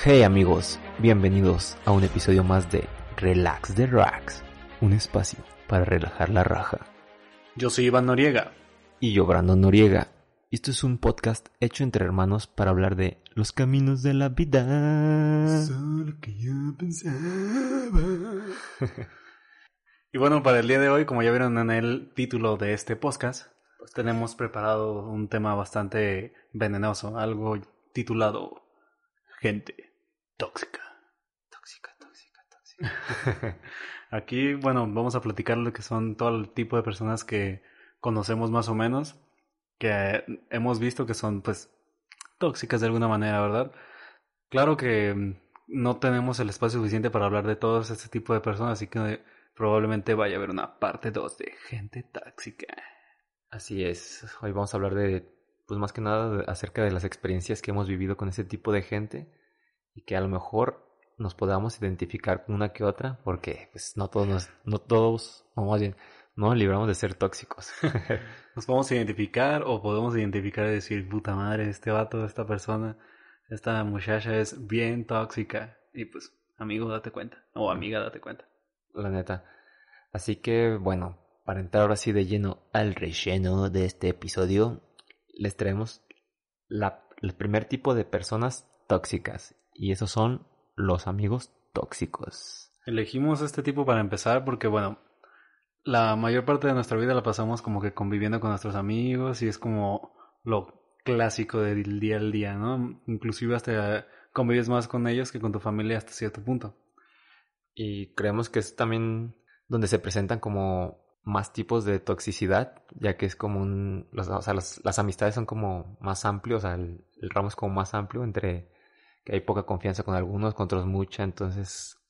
Hey amigos, bienvenidos a un episodio más de Relax the Racks, un espacio para relajar la raja. Yo soy Iván Noriega. Y yo, Brandon Noriega. Y esto es un podcast hecho entre hermanos para hablar de los caminos de la vida. Solo que yo pensaba. y bueno, para el día de hoy, como ya vieron en el título de este podcast, pues tenemos preparado un tema bastante venenoso, algo titulado Gente tóxica. Tóxica, tóxica, tóxica. Aquí, bueno, vamos a platicar lo que son todo el tipo de personas que conocemos más o menos, que hemos visto que son pues tóxicas de alguna manera, ¿verdad? Claro que no tenemos el espacio suficiente para hablar de todos este tipo de personas, así que probablemente vaya a haber una parte 2 de gente tóxica. Así es, hoy vamos a hablar de, pues más que nada, acerca de las experiencias que hemos vivido con ese tipo de gente y que a lo mejor nos podamos identificar con una que otra, porque pues no todos, nos, no todos, o más bien, no nos libramos de ser tóxicos. nos podemos identificar o podemos identificar y decir, puta madre, este vato, esta persona, esta muchacha es bien tóxica. Y pues, amigo, date cuenta. O amiga, date cuenta. La neta. Así que, bueno, para entrar ahora sí de lleno al relleno de este episodio, les traemos la, el primer tipo de personas tóxicas. Y esos son los amigos tóxicos. Elegimos este tipo para empezar porque, bueno, la mayor parte de nuestra vida la pasamos como que conviviendo con nuestros amigos y es como lo clásico del día al día, ¿no? Inclusive hasta convives más con ellos que con tu familia hasta cierto punto. Y creemos que es también donde se presentan como más tipos de toxicidad, ya que es como un, o sea, las, amistades son como más amplios, o sea, el, ramo es como más amplio entre que hay poca confianza con algunos, con otros mucha, entonces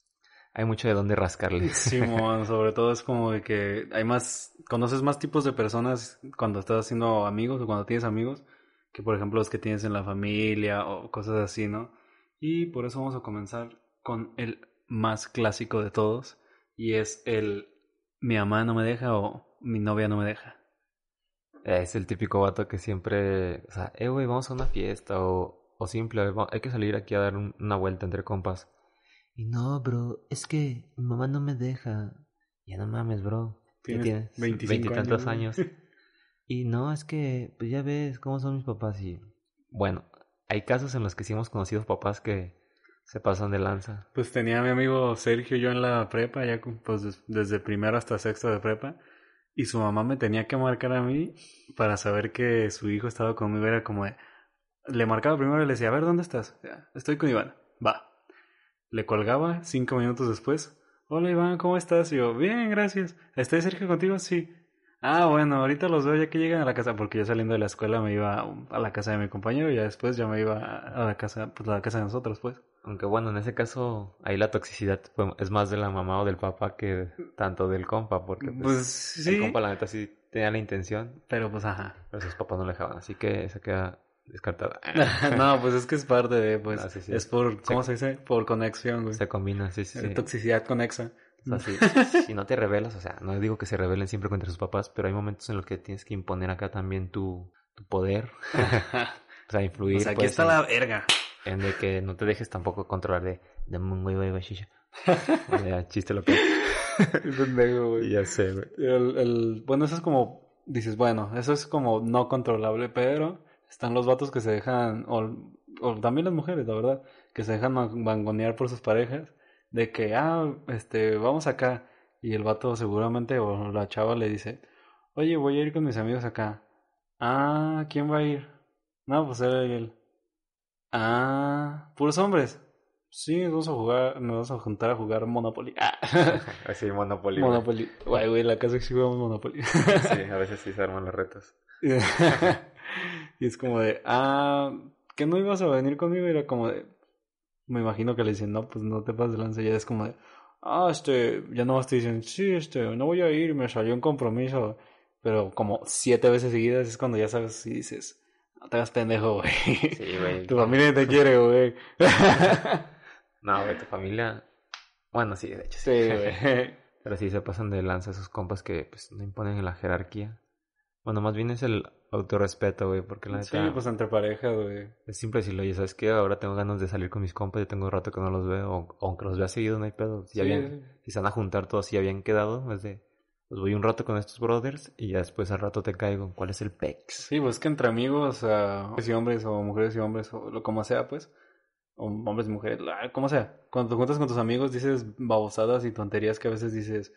hay mucho de dónde rascarle. Sí, sobre todo es como de que hay más, conoces más tipos de personas cuando estás haciendo amigos o cuando tienes amigos, que por ejemplo los que tienes en la familia o cosas así, ¿no? Y por eso vamos a comenzar con el más clásico de todos, y es el mi mamá no me deja o mi novia no me deja. Es el típico vato que siempre, o sea, eh, güey, vamos a una fiesta o, o simple, hay que salir aquí a dar una vuelta entre compas. Y no, bro, es que mi mamá no me deja. Ya no mames, bro. Tienes, veintitantos años. y no, es que, pues ya ves cómo son mis papás y, bueno, hay casos en los que sí hemos conocido papás que se pasan de lanza. Pues tenía a mi amigo Sergio yo en la prepa, ya pues desde primero hasta sexto de prepa. Y su mamá me tenía que marcar a mí para saber que su hijo estaba conmigo. Era como de, le marcaba primero y le decía, a ver, ¿dónde estás? Estoy con Iván. Va. Le colgaba cinco minutos después. Hola Iván, ¿cómo estás? Y yo, bien, gracias. ¿Estoy Sergio contigo? Sí. Ah, bueno, ahorita los veo ya que llegan a la casa, porque yo saliendo de la escuela me iba a la casa de mi compañero y ya después ya me iba a la casa, pues a la casa de nosotros, pues. Aunque bueno, en ese caso, ahí la toxicidad es más de la mamá o del papá que tanto del compa, porque pues, pues sí. el compa la neta sí tenía la intención. Pero pues ajá. Pero sus papás no le dejaban, así que se queda descartada. no, pues es que es parte de, pues, es por, ¿cómo se, dice? Por conexión, güey. Se combina, sí, sí. Toxicidad conexa. O sea, si, no te revelas, o sea, no digo que se rebelen siempre contra sus papás, pero hay momentos en los que tienes que imponer acá también tu, tu poder. o sea, influir. O sea, aquí pues, está la verga en de que no te dejes tampoco controlar de de muy güey ya chiste lo que güey ya sé güey el, el, bueno eso es como dices bueno eso es como no controlable pero están los vatos que se dejan o, o también las mujeres la verdad que se dejan mangonear por sus parejas de que ah este vamos acá y el vato seguramente o la chava le dice oye voy a ir con mis amigos acá ah quién va a ir no pues él Ah, puros hombres. Sí, nos vamos a jugar, nos vamos a juntar a jugar Monopoly. Ah. Así, Monopoly. Monopoly. Güey, güey, la casa que sí jugamos Monopoly. sí, a veces sí se arman los retos. y es como de, ah, que no ibas a venir conmigo. Y era como de, me imagino que le dicen, no, pues no te pases de lanza. Y ya es como de, ah, este, ya no te dicen, sí, este, no voy a ir, me salió un compromiso. Pero como siete veces seguidas es cuando ya sabes y dices, no te hagas pendejo, güey. Sí, güey. Tu familia te quiere, güey. no, güey, tu familia. Bueno, sí, de hecho sí. Sí, güey. Pero sí se pasan de lanza esos compas que pues no imponen en la jerarquía. Bueno, más bien es el autorrespeto, güey, porque la Sí, neta pues entre parejas, güey. es simple decirlo, oye, ¿sabes qué? Ahora tengo ganas de salir con mis compas, yo tengo un rato que no los veo, o- aunque los vea seguido, no hay pedo. Si, ya Sí, habían- si se van a juntar todos, si ya habían quedado, es de, pues voy un rato con estos brothers y ya después al rato te caigo. ¿Cuál es el pex? Sí, pues que entre amigos, o sea, hombres y hombres, o mujeres y hombres, o lo como sea, pues. O hombres y mujeres, como sea. Cuando te juntas con tus amigos dices babosadas y tonterías que a veces dices,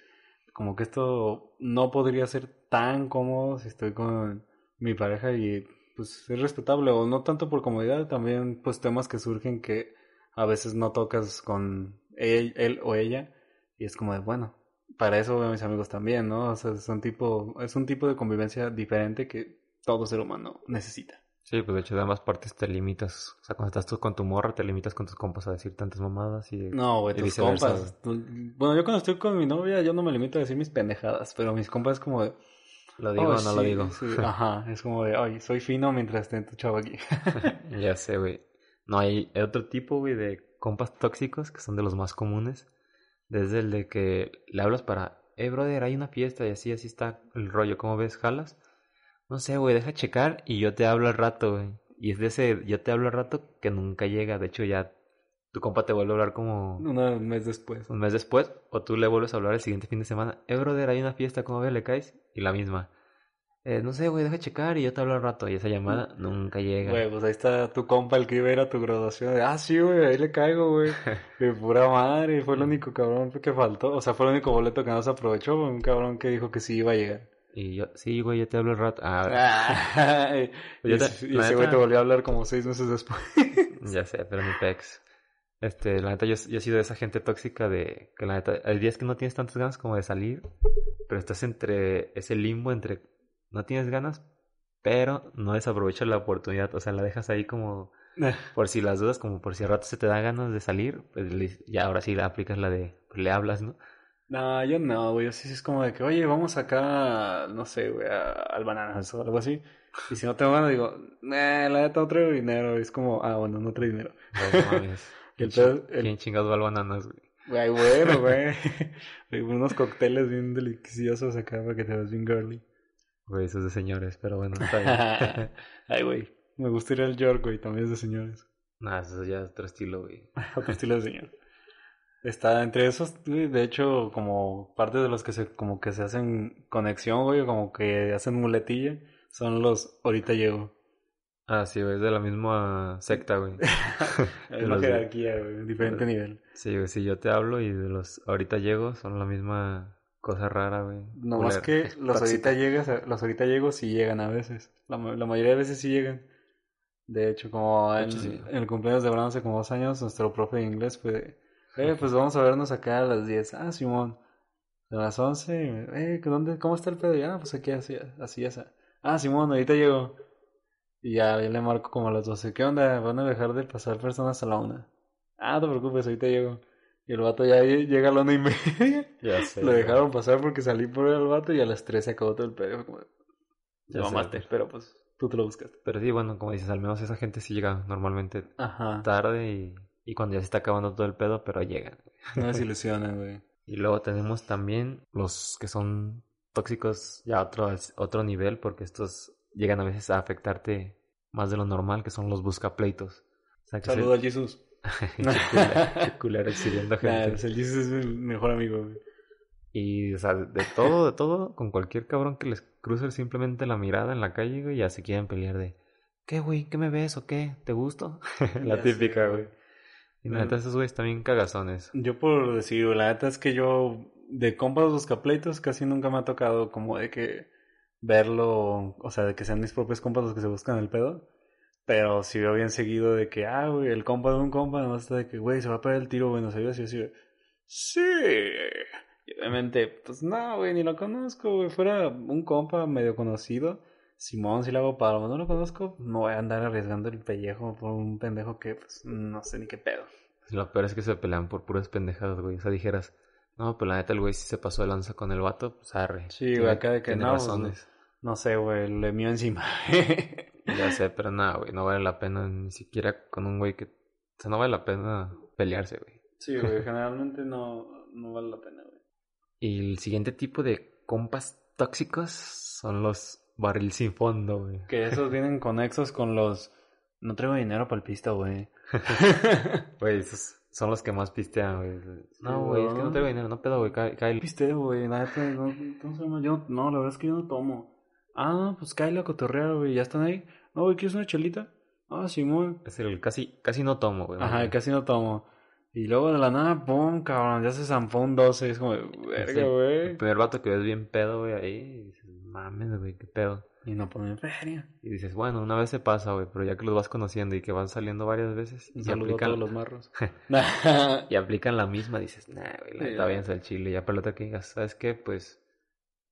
como que esto no podría ser tan cómodo si estoy con mi pareja y pues es respetable. O no tanto por comodidad, también pues temas que surgen que a veces no tocas con él, él o ella. Y es como de, bueno, para eso veo a mis amigos también, ¿no? O sea, son tipo, es un tipo de convivencia diferente que todo ser humano necesita. Sí, pues de hecho de ambas partes te limitas. O sea, cuando estás tú con tu morra, te limitas con tus compas a decir tantas mamadas y... No, güey, tus compas. Bueno, yo cuando estoy con mi novia, yo no me limito a decir mis pendejadas, pero mis compas es como de... ¿Lo digo "Oh, o no lo digo? sí". Ajá, es como de, ay, soy fino mientras esté tu chavo aquí. Ya sé, güey. No, hay otro tipo, güey, de compas tóxicos que son de los más comunes. Desde el de que le hablas para, eh, brother, hay una fiesta y así, así está el rollo. ¿Cómo ves? ¿Jalas? No sé, güey, deja checar y yo te hablo al rato, güey. Y es de ese, yo te hablo al rato que nunca llega. De hecho, ya tu compa te vuelve a hablar como Un mes después. un mes después. O tú le vuelves a hablar el siguiente fin de semana. Eh, brother, hay una fiesta, ¿cómo ves? ¿Le caes? Y la misma. Eh, no sé, güey, deja checar y yo te hablo al rato. Y esa llamada nunca llega. Güey, pues ahí está tu compa el que iba a ir a tu graduación. Ah, sí, güey, ahí le caigo, güey. De pura madre, fue el único cabrón que faltó. O sea, fue el único boleto que no se aprovechó. Un cabrón que dijo que sí iba a llegar. Y yo, sí, güey, yo te hablo al rato. Ah, y te- ese y la ese güey te volvió a hablar como seis meses después. ya sé, pero mi pex. Este, la neta, yo, yo he sido de esa gente tóxica de que la neta, hay días que no tienes tantas ganas como de salir, pero estás entre ese limbo entre no tienes ganas, pero no desaprovechas la oportunidad, o sea, la dejas ahí como por si las dudas, como por si al rato se te da ganas de salir, pues le- ya ahora sí la aplicas la de, pues, le hablas, ¿no? No, yo no, güey. Yo sí es como de que, oye, vamos acá, no sé, güey, a- al bananas o algo así. Y si no tengo ganas, digo, nah, la neta no traigo dinero. Y es como, ah, bueno, no traigo dinero. No mames. El ¿Quién pedo- el-. Güey, bueno, güey. Unos cócteles bien deliciosos acá para que te veas bien girly. Güey, eso es de señores, pero bueno, está bien. Ay, güey. Me gusta ir al York, güey. También es de señores. Nah, eso ya es otro estilo, güey. Otro estilo de señor. Está entre esos, güey, de hecho, como parte de los que se, como que se hacen conexión, güey, como que hacen muletilla, son los ahorita llego. Ah, sí, güey, es de la misma secta, güey. Es una jerarquía, güey, diferente nivel. Sí, güey, si yo te hablo y de los ahorita llego son la misma cosa rara, güey. No más que los ahorita llegas, los ahorita llego sí llegan a veces. La, la mayoría de veces sí llegan. De hecho, como en, hecho, sí. en el cumpleaños de Abraham hace como dos años, nuestro profe de inglés fue, eh, pues vamos a vernos acá a las 10. Ah, Simón. A las 11, eh, ¿dónde, ¿cómo está el pedo? Y, ah, pues aquí así, así, así. Ah, Simón, ahorita llego. Y ya, yo le marco como a las 12. ¿Qué onda? Van a dejar de pasar personas a la una. Ah, no te preocupes, ahorita llego. Y el vato ya lle- llega a la una y media. Ya sé. Lo güey. dejaron pasar porque salí por el vato y a las 3 se acabó todo el pedo. Como, Ya mamaste, pero pues tú te lo buscaste. Pero sí, bueno, como dices, al menos esa gente sí llega normalmente Ajá. tarde y, y cuando ya se está acabando todo el pedo, pero llegan. No desilusionan, güey. Y luego tenemos también los que son tóxicos ya a otro, otro nivel, porque estos llegan a veces a afectarte más de lo normal, que son los buscapleitos. O sea, se- Saludos al Jesus. Qué culero- qué culero exhibiendo Nah, gente. pues el Jesus es mi mejor amigo, güey. Y, o sea, de todo, de todo, con cualquier cabrón que les cruce simplemente la mirada en la calle, güey, ya se quieren pelear de, ¿qué, güey? ¿Qué me ves o qué? ¿Te gusto? la Ya típica, sé, güey. Y la neta, esos güeyes también cagazones. Yo por decir, la neta es que yo de compas buscapleitos casi nunca me ha tocado como de que verlo, o sea, de que sean mis propios compas los que se buscan el pedo. Pero si veo bien seguido de que, ah, güey, el compa de un compa, no está de que, güey, se va a pegar el tiro, güey, nos ayuda así, así, güey. Sí. Y obviamente, pues no, güey, ni lo conozco, güey. Fuera un compa medio conocido. Simón, si le hago paro, no lo conozco, no voy a andar arriesgando el pellejo por un pendejo que, pues, no sé ni qué pedo. Lo peor es que se pelean por puras pendejadas, güey. O sea, dijeras, no, pues la neta, el güey sí se pasó de lanza con el vato, pues arre. Sí, güey, acá de que tiene no, pues, razones. No sé, güey, le mío encima. Ya sé, pero nada, güey, no vale la pena ni siquiera con un güey que... O sea, no vale la pena pelearse, güey. sí, güey, generalmente no, no vale la pena, güey. Y el siguiente tipo de compas tóxicos son los barril sin fondo, güey. Que esos vienen conexos con los... No traigo dinero para el pista, güey. Güey, esos son los que más pistean, güey. No, güey, es que no traigo dinero, no pedo, güey, cae, cae. Pisteo, güey, neta, no, ¿cómo se llama? Yo, no, la verdad es que yo no tomo. Ah, pues cae la cotorrea, güey, ya están ahí. No, güey, ¿quieres una chelita? Ah, Simón. Es el casi, casi no tomo, güey. Ajá, casi no tomo. Y luego de la nada, pum, cabrón, ya se zampó un 12. Es como, verga, güey. El primer vato que ves bien pedo, güey, ahí. Y dices, mames, güey, qué pedo. Y no ponen feria. Y dices, bueno, una vez se pasa, güey, pero ya que los vas conociendo y que van saliendo varias veces. Un y aplican, a todos los marros. y aplican la misma, dices, nah, güey, ya. váyanse al chile. Ya otra que digas, ¿sabes qué? Pues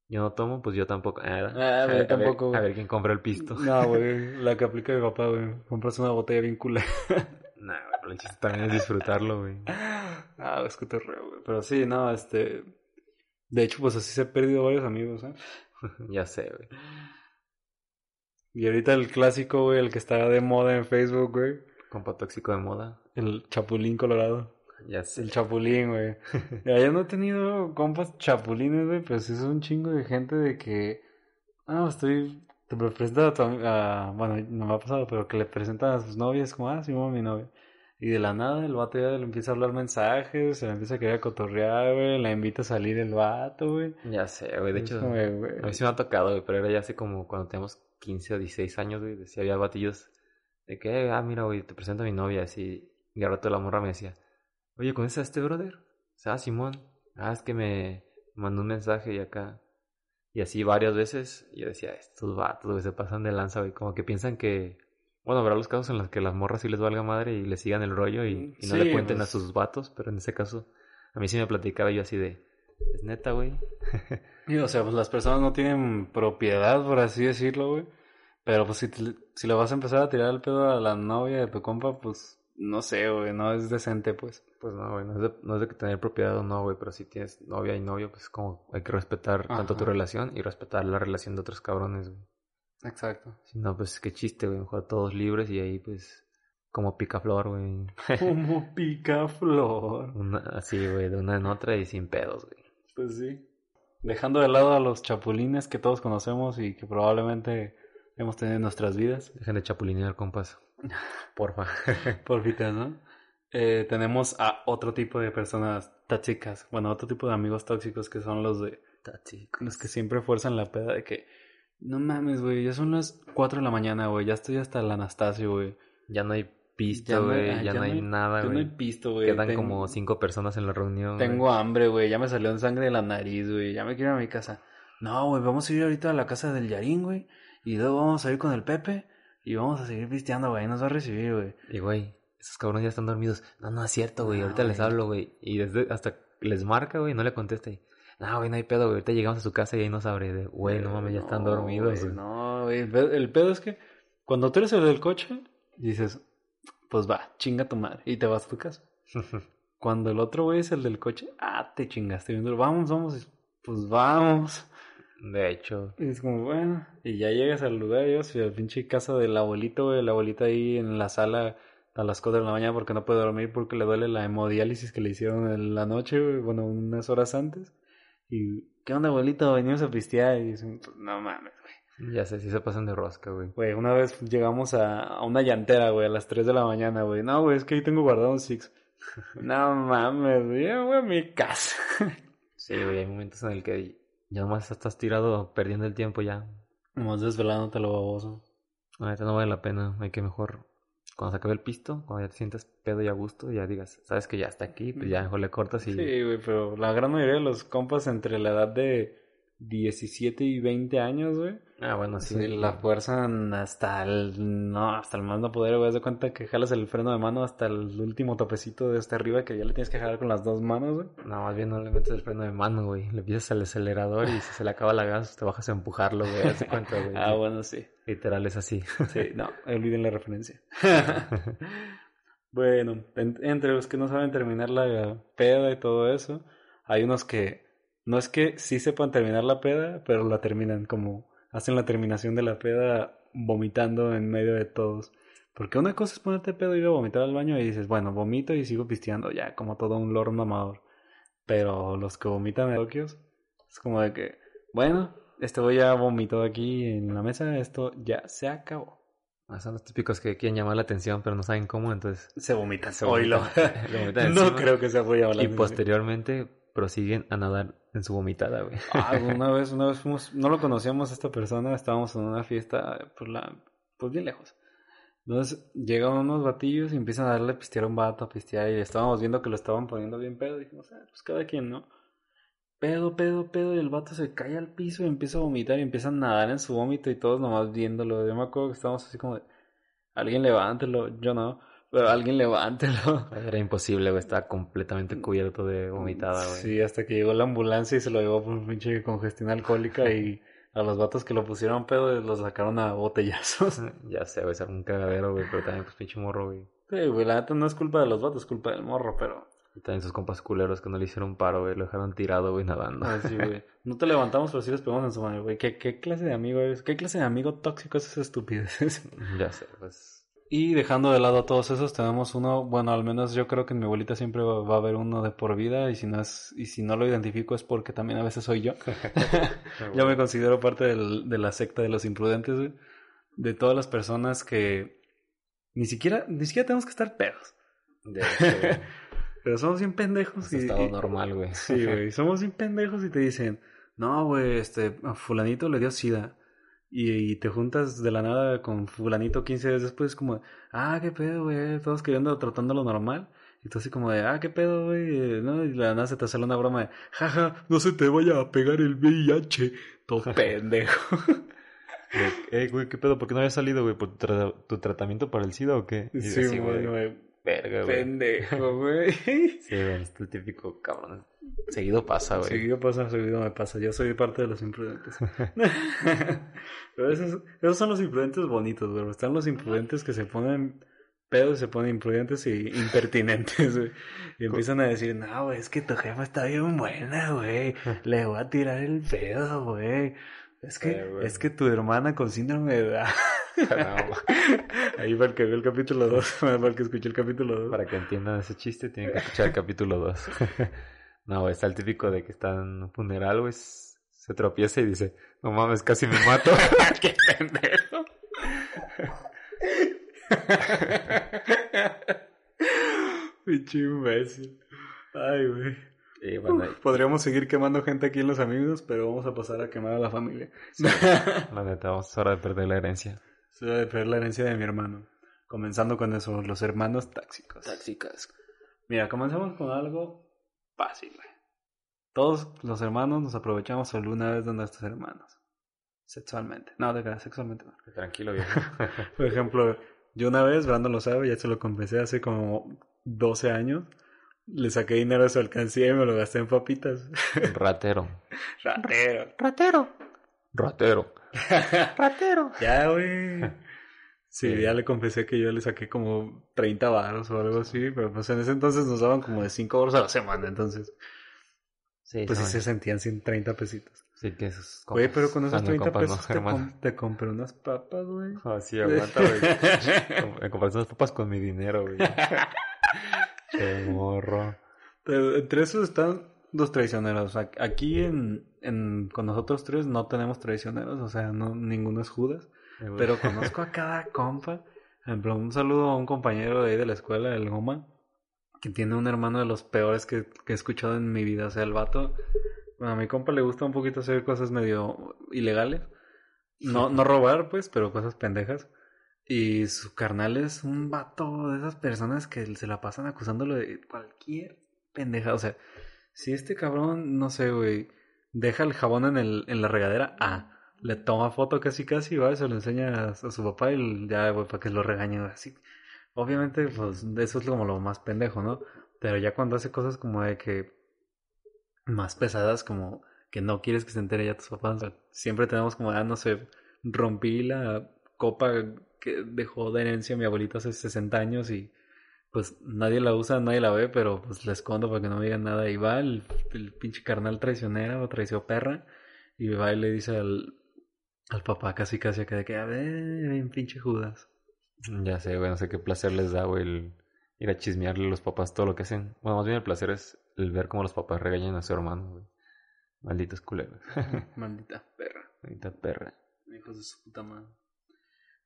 yo no tomo, pues yo tampoco. Ah, Ah, a, ver, tampoco, A güey. ver quién compra el pisto. no, güey, la que aplica mi papá, güey. Compras una botella bien culera. Nah, güey, pero el chiste también es disfrutarlo, güey. Ah, es que te reo, güey. Pero sí, no, este. De hecho, pues así se han perdido varios amigos, ¿eh? ya sé, güey. Y ahorita el clásico, güey, el que está de moda en Facebook, güey. Compa tóxico de moda. El Chapulín Colorado. Ya sé. El Chapulín, güey. Ya, yo no he tenido compas chapulines, güey, pero sí es un chingo de gente de que. Ah, estoy. Te presenta a tu ami- a- Bueno, no me ha pasado, pero que le presentan a sus novias, como, ah, sí, mamá, mi novia. Y de la nada el vato ya le empieza a hablar mensajes, se le empieza a querer cotorrear, güey, la invita a salir el vato, güey. Ya sé, güey. De Es hecho, como, güey, a mí sí me ha tocado, güey, pero era ya hace como cuando teníamos 15 o 16 años, güey. Decía, había batillos de que, ah, mira, güey, te presento a mi novia, así. Y al rato la morra me decía, oye, ¿conoces a este brother? Sea, Simón. Ah, es que me mandó un mensaje y acá. Y así varias veces. Y yo decía, estos vatos, se pasan de lanza, güey. Como que piensan que. Bueno, habrá los casos en los que las morras sí les valga madre y les sigan el rollo y, y no Sí, le cuenten pues. a sus vatos, pero en ese caso, a mí sí me platicaba yo así de, es neta, güey. Y, o sea, pues las personas no tienen propiedad, por así decirlo, güey. Pero pues si, te- si le vas a empezar a tirar el pedo a la novia de tu compa, pues no sé, güey, no es decente, pues. Pues no, güey, no es de, no es de que tener propiedad o no, güey, pero si tienes novia y novio, pues como hay que respetar tanto tu relación y respetar la relación de otros cabrones, güey. Exacto. Si no, pues qué chiste, güey, mejor todos libres y ahí, pues, como picaflor, güey. Como picaflor. Una, así, güey, de una en otra y sin pedos, güey. Pues sí. Dejando de lado a los chapulines que todos conocemos y que probablemente hemos tenido en nuestras vidas. Dejen de chapulinear, compas. Porfa. Porfitas, ¿no? Eh, tenemos a otro tipo de personas tóxicas. Bueno, otro tipo de amigos tóxicos que son los de los que siempre fuerzan la peda de que no mames, güey, ya son las 4 de la mañana, güey, ya estoy hasta el Anastasio, güey. Ya no hay Ya pisto, no- güey, ah, ya, no hay nada, Ya no hay güey. pisto, güey. Quedan como cinco personas en la reunión. güey. Tengo hambre, güey, ya me salió en sangre de la nariz, güey, ya me quiero ir a mi casa. No, güey, vamos a ir ahorita a la casa del Yarín, güey, y luego vamos a ir con el Pepe y vamos a seguir pisteando, güey, nos va a recibir, güey. Y, güey, esos cabrones ya están dormidos. No, no es cierto, güey. No, Ahorita les hablo, güey. Y desde hasta les marca, güey, no le contesta. Y, no, güey, no hay pedo, güey. Ahorita llegamos a su casa y ahí nos abre. De, güey, no mames, ya están No, dormidos, güey. No, güey, el pedo, es que cuando tú eres el del coche, dices, pues va, chinga tu madre, y te vas a tu casa. Cuando el otro güey es el del coche, ah, te chingaste viendo, vamos, vamos, pues vamos. De hecho, Y es como, bueno, y ya llegas al lugar, llegas y al pinche casa del abuelito, güey, la abuelita ahí en la sala a las 4 de la mañana porque no puede dormir porque le duele la hemodiálisis que le hicieron en la noche, güey, bueno, unas horas antes. Y, ¿qué onda, abuelito? Venimos a pistear. Y dicen, pues, no mames, güey. ya sé, sí se pasan de rosca, güey. Güey, una vez llegamos a, a una llantera, güey, a las 3 de la mañana, güey. No, güey, es que ahí tengo guardado un Six. no mames, güey, a mi casa. Sí, güey, hay momentos en el que ya nomás estás tirado perdiendo el tiempo ya. Nomás desvelándote lo baboso. Neta no vale la pena. Hay que mejor, cuando se acabe el pisto, cuando ya te sientas pedo y a gusto, ya digas, sabes que ya está aquí, pues ya mejor le cortas y... Sí, güey, pero la gran mayoría de los compas entre la edad de 17 y 20 años, güey, Ah, bueno, sí. sí, la fuerzan hasta el, no, hasta el más no poder, güey, de cuenta que jalas el freno de mano hasta el último topecito de hasta arriba que ya le tienes que jalar con las dos manos, güey. No, más bien no le metes el freno de mano, güey. Le pisas el acelerador y si se le acaba la gas, te bajas a empujarlo, güey. Haz de cuenta, güey. Ah, bueno, sí. Literal es así. Sí, no, olviden la referencia. bueno, en- entre los que no saben terminar la peda y todo eso, hay unos que no es que sí sepan terminar la peda, pero la terminan como hacen la terminación de la peda vomitando en medio de todos. Porque una cosa es ponerte pedo y ir a vomitar al baño y dices, bueno, vomito y sigo pisteando, ya, como todo un lord mamador. Pero los que vomitan en Tokios, es como de que, bueno, este güey ya vomitó aquí en la mesa, esto ya se acabó. Ah, son los típicos que quieren llamar la atención, pero no saben cómo, entonces... Se vomitan. Se vomitan. Se vomitan no creo que se voy a hablar. Y posteriormente prosiguen a nadar en su vomitada, güey. Ah, una vez, una vez fuimos, no lo conocíamos a esta persona, estábamos en una fiesta por la, pues bien lejos. Entonces llegan unos batillos y empiezan a darle pistear a un vato, a pistear, y estábamos viendo que lo estaban poniendo bien pedo, y dijimos, ah, pues cada quien, ¿no? Pedo, pedo, pedo, y el vato se cae al piso y empieza a vomitar y empieza a nadar en su vómito y todos nomás viéndolo. Yo me acuerdo que estábamos así como de, alguien levántelo, yo no, pero alguien levántelo. Era imposible, güey. Estaba completamente cubierto de vomitada, güey. Sí, hasta que llegó la ambulancia y se lo llevó por un pinche congestión alcohólica y a los vatos que lo pusieron pedo los sacaron a botellazos. Ya sé, güey. Era un cagadero, güey. Pero también, pues, pinche morro, güey. Sí, güey, la neta no es culpa de los vatos, es culpa del morro, pero... Y también sus compas culeros que no le hicieron paro, güey. Lo dejaron tirado, güey, nadando. Ah, sí, güey. No te levantamos, pero sí les pegamos en su mano, güey. ¿Qué, ¿Qué clase de amigo eres? ¿Qué clase de amigo tóxico es esa estupidez? ya sé, pues... Y dejando de lado a todos esos, tenemos uno, bueno, al menos yo creo que en mi abuelita siempre va, va a haber uno de por vida y si no es, y si no lo identifico es porque también a veces soy yo. yo me considero parte del, de la secta de los imprudentes, güey. De todas las personas que ni siquiera, ni siquiera tenemos que estar pedos. De hecho. Pero somos bien pendejos Es y, estado y- normal, güey. Sí, güey. Somos bien pendejos y te dicen, no, güey, este, a fulanito le dio sida. Y, y te juntas de la nada con fulanito 15 días después, como, ah, qué pedo, güey, todos queriendo, tratándolo normal. Y tú así como de, ah, qué pedo, güey, eh, ¿no? Y la nada se te sale una broma de, jaja, no se te vaya a pegar el VIH. Todo pendejo. Eh, güey, ¿qué pedo? ¿Por qué no había salido, güey? ¿Por tu, tra- tu tratamiento para el SIDA o qué? Y Sí, güey, güey. Verga, güey. Pendejo, güey. Sí, güey, es el típico cabrón. Seguido pasa, güey. Seguido pasa, seguido me pasa. Yo soy parte de los imprudentes. Pero esos, esos son los imprudentes bonitos, güey. Están los imprudentes que se ponen pedos, se ponen imprudentes y impertinentes, güey. Y empiezan a decir, no, güey, es que tu jefa está bien buena, güey. Le voy a tirar el pedo, güey. Es que, güey. es que tu hermana con síndrome de Down. Ahí para el que vio el capítulo 2, para el que escuchó el capítulo 2. Para que entiendan ese chiste, tienen que escuchar el capítulo 2. no, está el típico de que está en un funeral, güey, se tropieza y dice, no mames, casi me mato. ¡Qué pendejo! Pinche imbécil. Ay, güey. bueno, Uf, Podríamos seguir quemando gente aquí en los amigos, pero vamos a pasar a quemar a la familia. la neta, vamos, es hora de perder la herencia. Se va a perder la herencia de mi hermano. Comenzando con eso, los hermanos táxicos. Tácticas. Mira, comenzamos con algo fácil, güey. Todos los hermanos nos aprovechamos alguna vez de nuestros hermanos. Sexualmente. No, de verdad, sexualmente no. Tranquilo, viejo. Por ejemplo, yo una vez, Brandon lo sabe, ya se lo confesé hace como 12 años. Le saqué dinero de su alcancía y me lo gasté en papitas. Ratero. Ratero. Ratero. Ratero. Ratero. Ya, güey. Sí, Sí. ya le confesé que yo le saqué como 30 baros o algo así, pero pues en ese entonces nos daban como de 5 euros a la semana, entonces Sí, pues sí no, se sentían 130 pesitos. sí que esos Güey, pero con esos ah, no, 30 compas, no, pesos te, com- te compré unas papas, güey. Ah, sí, aguanta, güey. Me compraste unas papas con mi dinero, güey. Qué morro. Pero entre esos están los traicioneros. Aquí en, en, con nosotros tres no tenemos traicioneros, o sea, no, ninguno es Judas. Pero conozco a cada compa. Por ejemplo, un saludo a un compañero de ahí de la escuela, el Goma, que tiene un hermano de los peores que, que he escuchado en mi vida. O sea, el vato, bueno, a mi compa le gusta un poquito hacer cosas medio ilegales. No, no robar, pues, pero cosas pendejas. Y su carnal es un vato de esas personas que se la pasan acusándolo de cualquier pendeja. O sea, si este cabrón, no sé, güey, deja el jabón en, el, en la regadera, ah, le toma foto casi casi, va, se lo enseña a, su papá y ya, güey, para que lo regañe, así. Obviamente, pues, eso es como lo más pendejo, ¿no? Pero ya cuando hace cosas como de que más pesadas, como que no quieres que se entere ya tus papás, siempre tenemos como, ah, no sé, rompí la copa que dejó de herencia mi abuelita hace 60 años y pues nadie la usa, nadie la ve, pero pues la escondo para que no me digan nada. Y va el, el pinche carnal traicionera o traició perra y va y le dice al, al papá casi casi acá de que, a ver, ven, pinche Judas. Ya sé, güey, no sé qué placer les da, güey, el ir a chismearle a los papás todo lo que hacen. Bueno, más bien el placer es el ver cómo los papás regañan a su hermano, güey. Malditos culeros. Maldita perra. Maldita perra. Hijos de su puta madre.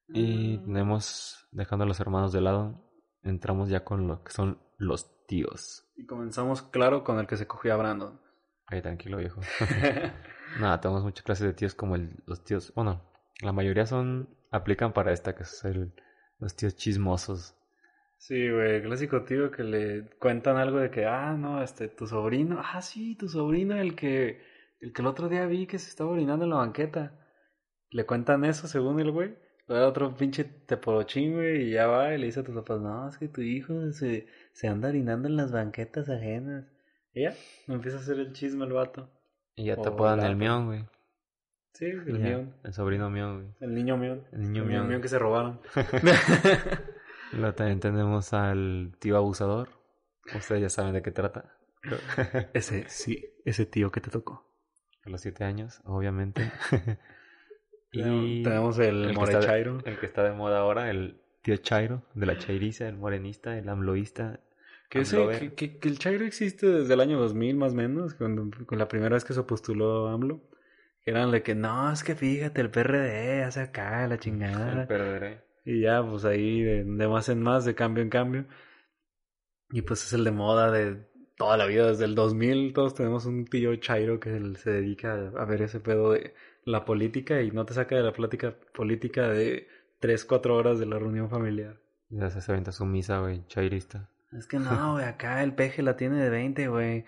Y Ah, tenemos, dejando a los hermanos de lado, entramos ya con lo que son los tíos. Y comenzamos, claro, con el que se cogió a Brandon. Ay, tranquilo, viejo. Nada, tenemos muchas clases de tíos como el, los tíos. Bueno, la mayoría son. aplican para esta, que es el, los tíos chismosos. Sí, güey, el clásico tío que le cuentan algo de que, ah, no, este, tu sobrino, ah, sí, tu sobrino, el que, el que el otro día vi que se estaba orinando en la banqueta. Le cuentan eso según el güey. Otro pinche teporochín, güey, y ya va y le dice a tus papás, no, es que tu hijo se, se anda orinando en las banquetas ajenas. Y ya, empieza a hacer el chisme el vato. Y ya te apodan el mión, güey. Sí, el Ya, mión, El sobrino mión, güey. el niño mión. El niño El mión. mión que se robaron. Luego también tenemos al tío abusador. Ustedes ya saben de qué trata. ese, sí, ese tío que te tocó. A los siete años, obviamente. Tenemos el, el de, Morechairo. el que está de moda ahora, el tío Chairo, de la chairiza, el morenista, el amloísta. Que, ese, que, que- que el Chairo existe desde el año 2000 más o menos, cuando, con la primera vez que se postuló AMLO. Eran de que, no, es que fíjate, el PRD hace acá, la chingada. El perderé. Y ya, pues ahí de, de más en más, de cambio en cambio. Y pues es el de moda de toda la vida, desde el 2000 todos tenemos un tío Chairo que se dedica a ver ese pedo de la política y no te saca de la plática política de 3, 4 horas de la reunión familiar. Ya se avienta su misa, güey, chairista. Es que no, güey, acá el peje la tiene de 20, güey.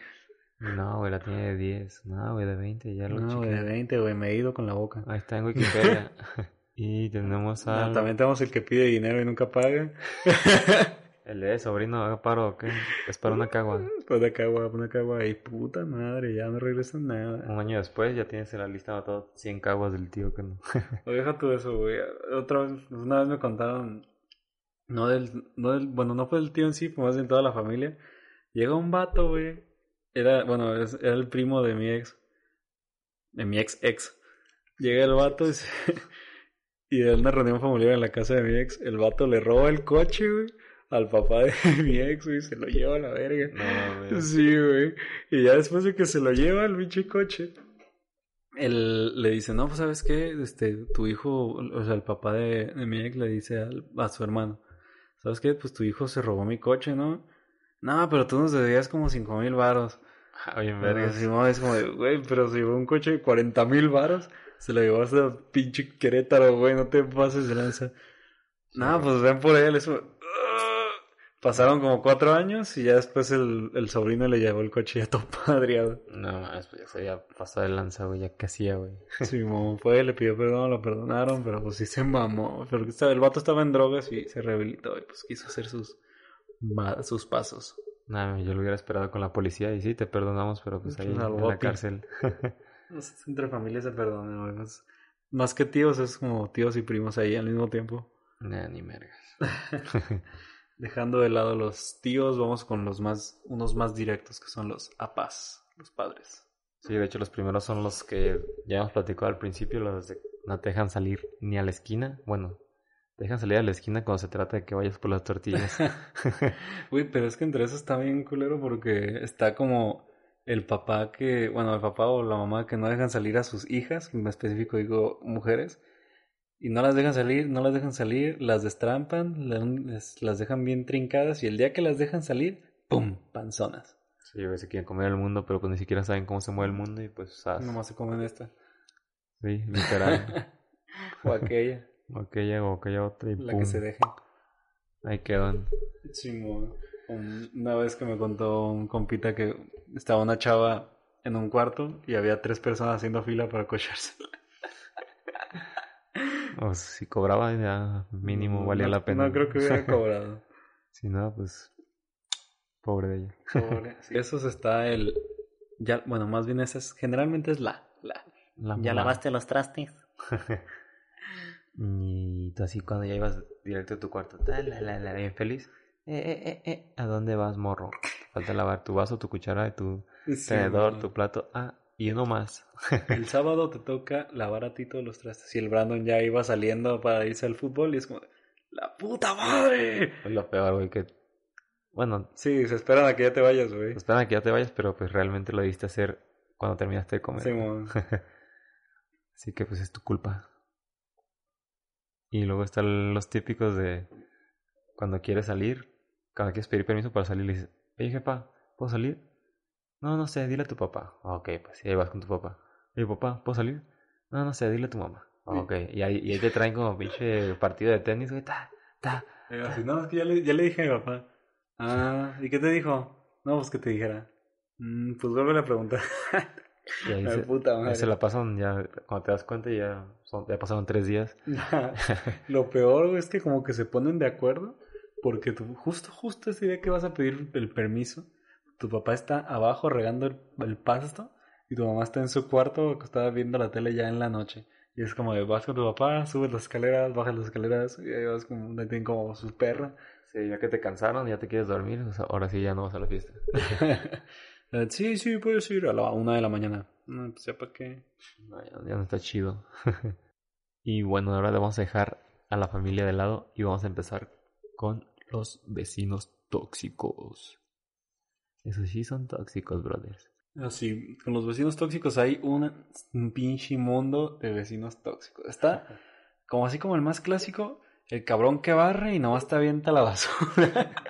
No, güey, la tiene de 10. No, güey, de 20, ya lo No, güey, de 20, güey, me he ido con la boca. Ahí está en Wikipedia. y tenemos al... También tenemos el que pide dinero y nunca paga. El de sobrino, haga paro, ¿o ¿qué? Es para una cagua. Pues de cagua, una cagua y puta madre, ya no regresan nada. Un año después ya tienes en la lista todo 100 caguas del tío que no. O deja tú eso, güey. Otra vez, una vez me contaron, no del, no del, bueno, no fue del tío en sí, fue más bien toda la familia. Llega un vato, güey. Era, bueno, era el primo de mi ex. De mi ex ex. Llega el vato y, se- y de una reunión familiar en la casa de mi ex, el vato le roba el coche, güey, al papá de mi ex, güey, y se lo lleva a la verga. No, güey. Sí, güey. Y ya después de que se lo lleva el pinche coche, él le dice, no, pues sabes qué, este, tu hijo, o sea, el papá de, de mi ex le dice al- a su hermano, ¿sabes qué? Pues tu hijo se robó mi coche, ¿no? No, pero tú nos debías como cinco mil varos. Ah, bien Verga, vergas. Simón es como de, güey, pero llevó un coche de 40 mil varos, se lo llevó hasta pinche Querétaro, güey, no te pases de lanza. No, pues ven por él, eso. Pasaron como cuatro años y ya después el, el sobrino le llevó el coche ya todo padreado. No, más, pues ya se había pasado de lanza, güey, ya que hacía, güey. Simón fue, le pidió perdón, lo perdonaron, pero pues sí se mamó. Porque el vato estaba en drogas y se rehabilitó y pues quiso hacer sus, sus pasos. Nada, yo lo hubiera esperado con la policía y sí, te perdonamos, pero pues ahí en la cárcel. Entre familias se perdonan, güey. Más que tíos, es como tíos y primos ahí al mismo tiempo. Nah, ni mergas. Dejando de lado los tíos, vamos con los más, unos más directos que son los apás, los padres. Sí, de hecho los primeros son los que ya hemos platicado al principio, los de no te dejan salir ni a la esquina. Bueno, te dejan salir a la esquina cuando se trata de que vayas por las tortillas. Uy, pero es que entre eso está bien culero porque está como el papá que, bueno, el papá o la mamá que no dejan salir a sus hijas, en específico digo mujeres, y no las dejan salir, no las dejan salir, las destrampan, la- les- las dejan bien trincadas y el día que las dejan salir, ¡pum! Panzonas. sí, güey, se quieren comer el mundo, pero pues ni siquiera saben cómo se mueve el mundo y pues, ¿sabes? Nomás se comen esta. Sí, literal. o aquella, o aquella o aquella otra y la pum, que se deje. ahí quedan. Simón. Una vez que me contó un compita que estaba una chava en un cuarto y había tres personas haciendo fila para cocharse. O si cobraba ya mínimo valía no, la pena. No creo que hubiera cobrado. Si no, pues pobre de ella. Pobre. Sí, Eso está el. Ya, bueno, más bien esa es. Generalmente es la. la. La ¿Ya lavaste los trastes? Y tú así cuando ya ibas directo a tu cuarto, la, la, la, bien feliz. Eh, eh, eh, eh, ¿a dónde vas, morro? Falta lavar tu vaso, tu cuchara, tu tenedor, tu plato. Ah, y uno más. El sábado te toca lavar a ti todos los trastes. Y el Brandon ya iba saliendo para irse al fútbol y es como. ¡La puta madre! Es lo peor, güey, que... Bueno, Sí, se esperan a que ya te vayas, güey. esperan a que ya te vayas, pero pues realmente lo diste hacer cuando terminaste de comer. Sí. Así que pues es tu culpa. Y luego están los típicos de cuando quieres salir, cuando quieres pedir permiso para salir, le dices, oye jefa, ¿puedo salir? No, no sé, dile a tu papá. "Ah, Ok, pues sí, ahí vas con tu papá. Oye papá, ¿puedo salir? No, no sé, dile a tu mamá. "Ah, Sí. Ok, y ahí, y ahí te traen como pinche partido de tenis, güey, ta, ta. Y así, no, es que ya le, ya le dije a mi papá. Ah, ¿y qué te dijo? No, pues que te dijera. "Mm, pues vuelve a preguntar. Y ahí se, puta ahí madre. se la pasan ya, cuando te das cuenta ya, son, ya pasaron tres días. Lo peor güey, es que como que se ponen de acuerdo porque tú, justo, justo ese día que vas a pedir el permiso, tu papá está abajo regando el, el pasto y tu mamá está en su cuarto acostada viendo la tele ya en la noche. Y es como de vas con tu papá, subes las escaleras, bajas las escaleras y ahí vas como, tienen como su perra. Sí, ya que te cansaron, ya te quieres dormir, o sea, ahora sí ya no vas a la fiesta. Eh, sí, sí, puedes ir a la una de la mañana. No, pues ya para qué. No, ya, ya no está chido. y bueno, ahora le vamos a dejar a la familia de lado y vamos a empezar con los vecinos tóxicos. Esos sí son tóxicos, brothers. Así, con los vecinos tóxicos hay un pinche mundo de vecinos tóxicos. Está como así como el más clásico, el cabrón que barre y nomás te avienta la basura.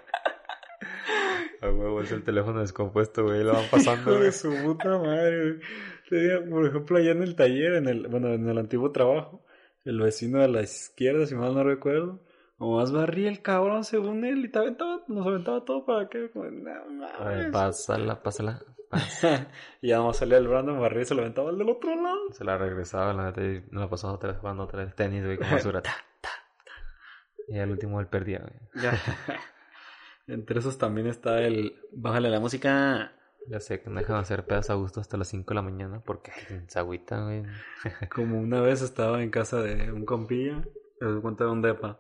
A huevo, es el teléfono descompuesto, güey, lo van Hijo pasando. de güey. su puta madre. güey. Por ejemplo, allá en el taller, en el, bueno, en el antiguo trabajo, el vecino de la izquierda, si mal no recuerdo, nomás barría el cabrón según él y te aventaba, nos aventaba todo para que, no mames. pásala, pásala. y ya nomás salía el Brandon, barría y se lo aventaba al del otro lado. Se la regresaba, la neta, y no la pasaba otra vez jugando otra vez tenis, güey, con basura. Ta, ta, ta. Y al último él perdía, güey. Ya. Entre esos también está el bájale la música. Ya sé que no dejan de hacer pedas a gusto hasta las 5 de la mañana porque se agüita, güey. Como una vez estaba en casa de un compilla, les cuenta de un depa.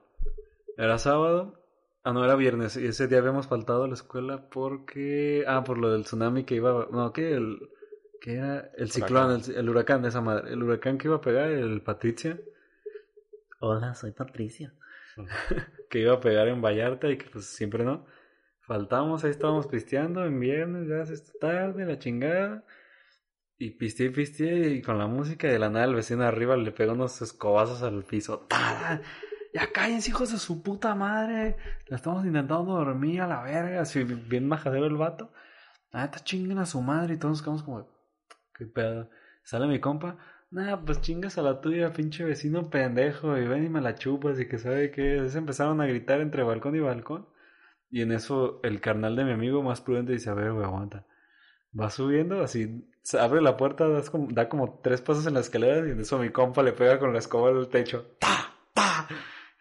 Era sábado, ah no, era viernes, y ese día habíamos faltado a la escuela porque, ah, por lo del tsunami que iba, no, que el, que era el ciclón, el, el huracán de esa madre, el huracán que iba a pegar, el Patricia, Hola, soy Patricia. que iba a pegar en Vallarta y que pues siempre no. Faltamos, ahí estábamos pisteando en viernes, ya está tarde, la chingada. Y pisteé, pisteé, y con la música de la nada el vecino arriba le pegó unos escobazos al piso. ¡Tada! Ya cállense, hijos de su puta madre. La estamos intentando dormir a la verga. Así bien majadero el vato. Está chinguen a su madre. Y todos nos quedamos como, ¿qué pedo? Sale mi compa. Nah, pues chingas a la tuya, pinche vecino pendejo. Y ven y me la chupas. Y que sabe que se empezaron a gritar entre balcón y balcón. Y en eso el carnal de mi amigo más prudente dice, a ver, güey, aguanta. Va subiendo, así, se abre la puerta, das como- da como tres pasos en la escalera y en eso mi compa le pega con la escoba al techo. ¡Ta!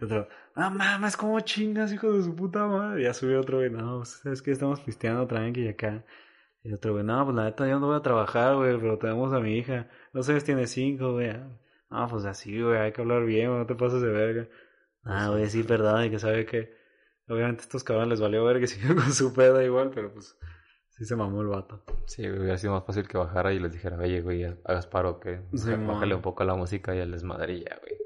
Otro, no mames, ¿cómo chingas, hijo de su puta madre? Ya subió otro, güey, no, pues, ¿sabes qué? Estamos pisteando tranqui y acá. Y otro, güey, no, pues la neta yo no voy a trabajar, güey, pero tenemos a mi hija. No sé, tiene cinco, güey. No, pues así, güey, hay que hablar bien, güey, no te pases de verga. Ah, güey, sí, perdón, y que sabe que obviamente a estos cabrones les valió verga y siguió con su peda igual, pero pues sí se mamó el vato. Sí, hubiera sido más fácil que bajara y les dijera, oye, güey, hagas paro, que Sí, bájale un poco a la música y al desmadre ya, güey.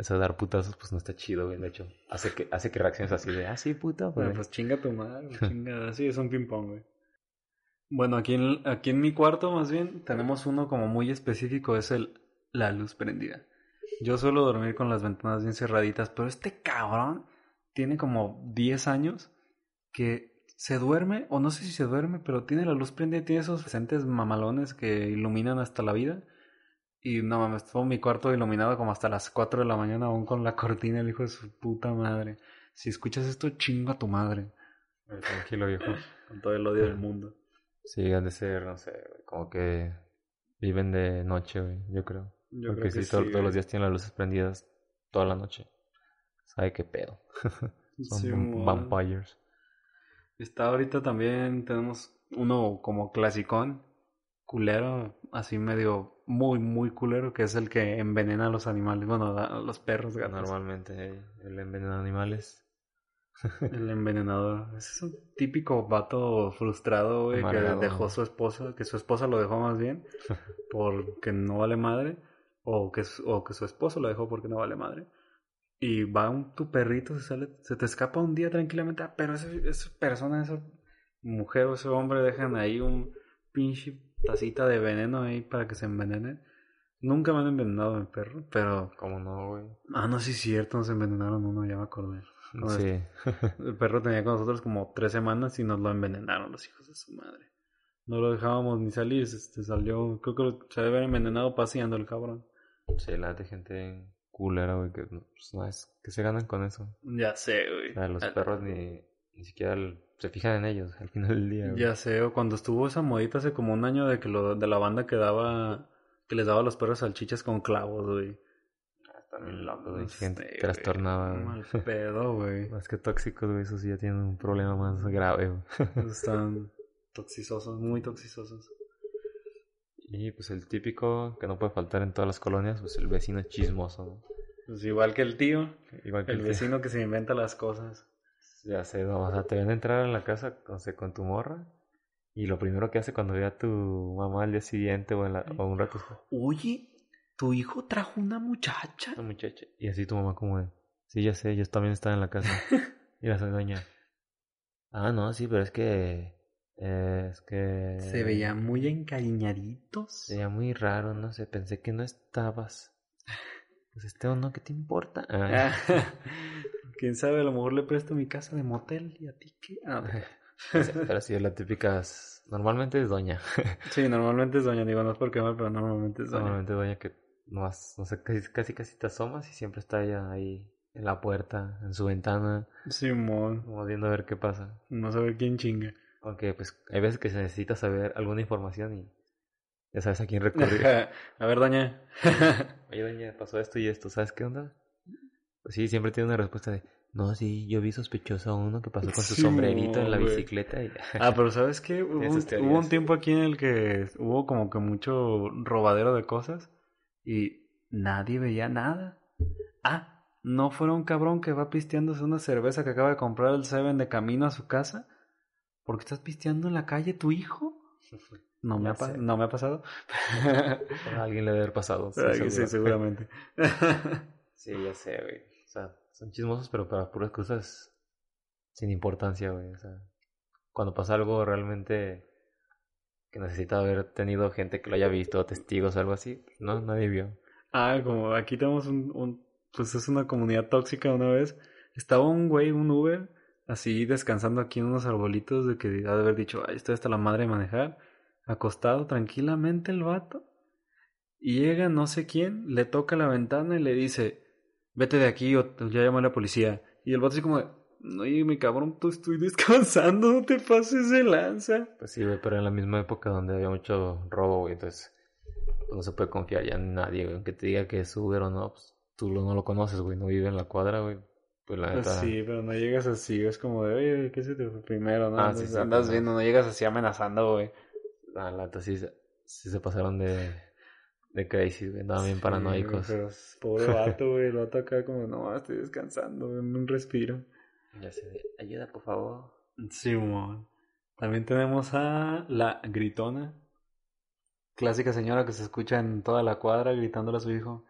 Eso de dar putazos, pues no está chido, güey, de hecho. Hace que, hace que reacciones así de, ah, sí, puta, pues. Bueno, pues chinga tu madre, chinga, sí, es un ping pong, güey. Bueno, aquí en, aquí en mi cuarto más bien tenemos uno como muy específico, es el la luz prendida. Yo suelo dormir con las ventanas bien cerraditas, pero este cabrón tiene como 10 años que se duerme, o no sé si se duerme, pero tiene la luz prendida, tiene esos presentes mamalones que iluminan hasta la vida. Y no mames, todo mi cuarto iluminado como hasta las 4 de la mañana, aún con la cortina, el hijo de su puta madre. Si escuchas esto, chinga a tu madre. Tranquilo, viejo. Con todo el odio del mundo. Sí, han de ser, no sé, como que viven de noche, güey, yo creo. Yo Porque creo que sí, to- sí, todos los días tienen las luces prendidas toda la noche. ¿Sabe qué pedo? Son Sí, vampires. Está ahorita también, tenemos uno como clasicón, culero, así medio muy, muy culero, que es el que envenena a los animales, bueno, a los perros, gatos. Normalmente eh, el envenenado de animales. El envenenador. Ese es un típico vato frustrado, güey, que dejó a su esposa, que su esposa lo dejó más bien, porque no vale madre, o que, su- o que su esposo lo dejó porque no vale madre. Y va un, tu perrito, se sale, se te escapa un día tranquilamente, ah, pero ese- esa persona, esa mujer o ese hombre dejan ahí un pinche tacita de veneno ahí para que se envenenen. Nunca me han envenenado mi perro, pero... ¿Cómo no, güey? Ah, no, sí es cierto, nos envenenaron uno, ya me acordé. No, Sí. El perro tenía con nosotros como tres semanas y nos lo envenenaron los hijos de su madre. No lo dejábamos ni salir, este salió, creo que se debe haber envenenado paseando el cabrón. Sí, la de gente culera, güey, que, pues, no, es, que se ganan con eso. Ya sé, güey. O sea, los Ah, perros ni, ni siquiera el- se fijan en ellos al final del día, güey. Ya sé, o cuando estuvo esa modita hace como un año de que lo, de la banda que daba, que les daba a los perros salchichas con clavos, güey. Están bien locos, güey. Gente trastornada, güey. Mal pedo, güey. Más que tóxicos, güey, eso sí ya tienen un problema más grave, güey. Están toxizosos, muy toxizosos. Y pues el típico que no puede faltar en todas las colonias, pues el vecino chismoso, ¿no? Pues igual que el tío, Igual que el el vecino que se inventa las cosas. Ya sé, no, o sea, te ven a entrar en la casa, sé, con tu morra. Y lo primero que hace cuando ve a tu mamá al día siguiente o, en la, o un rato Oye, tu hijo trajo una muchacha. "Esta muchacha. Y así tu mamá como de, sí, ya sé, ellos también están en la casa. y la doña, ah, no, sí, pero es que, eh, es que... Se veían muy encariñaditos. Se veía muy raro, no sé, pensé que no estabas. Pues este o no, ¿qué te importa? Ah, Quién sabe, a lo mejor le presto mi casa de motel y a ti qué. Ah, o sea, pero sí, la típica, es- normalmente es doña. sí, normalmente es doña, digo, no es porque mal, pero normalmente es doña. Normalmente doña que no, has- no sé, casi, casi casi te asomas y siempre está ella ahí en la puerta, en su ventana, Simón, como viendo a ver qué pasa. no sabe quién chinga. Aunque pues hay veces que se necesita saber alguna información y ya sabes a quién recurrir. a ver, doña. Oye, doña, pasó esto y esto, ¿sabes qué onda? Sí, siempre tiene una respuesta de, no, sí, yo vi sospechoso a uno que pasó con su Sí, sombrerito en la bicicleta y Ah, pero ¿sabes qué? Hubo, hubo un tiempo aquí en el que hubo como que mucho robadero de cosas y nadie veía nada. Ah, ¿no fuera un cabrón que va pisteándose una cerveza que acaba de comprar el Seven de camino a su casa? ¿Por qué estás pisteando en la calle tu hijo? No me, ha, no me ha pasado. a alguien le debe haber pasado. sí, seguramente. Sí, ya sé, güey. O sea, son chismosos, pero para puras cosas sin importancia, güey. O sea, cuando pasa algo realmente que necesita haber tenido gente que lo haya visto, testigos o algo así, no, nadie vio. Ah, como aquí tenemos un, un- pues es una comunidad tóxica una vez. Estaba un güey, un Uber, así descansando aquí en unos arbolitos de que ha de haber dicho, ay, estoy hasta la madre de manejar, acostado tranquilamente el vato. Y llega no sé quién, le toca la ventana y le dice, vete de aquí o ya llamo a la policía. Y el vato así como, oye, mi cabrón, tú estoy descansando, no te pases de lanza. Pues sí, güey, pero en la misma época donde había mucho robo, güey, entonces pues, no se puede confiar ya en nadie, güey. Aunque te diga que es Uber o no, pues tú lo- no lo conoces, güey, no vive en la cuadra, güey. Pues la Pues neta. sí, pero no llegas así, es como de, oye, ¿qué se te fue primero? ¿no? Ah, andas, sí, sí, andas viendo, no llegas así amenazando, güey. La neta sí, se- sí se pasaron de, de crazy, güey, andaban bien paranoicos. Sí, pero es pobre vato, güey, el vato acá como, no, estoy descansando, en un respiro. Ya sé, de, ayuda, por favor. Simón. También tenemos a la gritona. Clásica señora que se escucha en toda la cuadra gritándole a su hijo,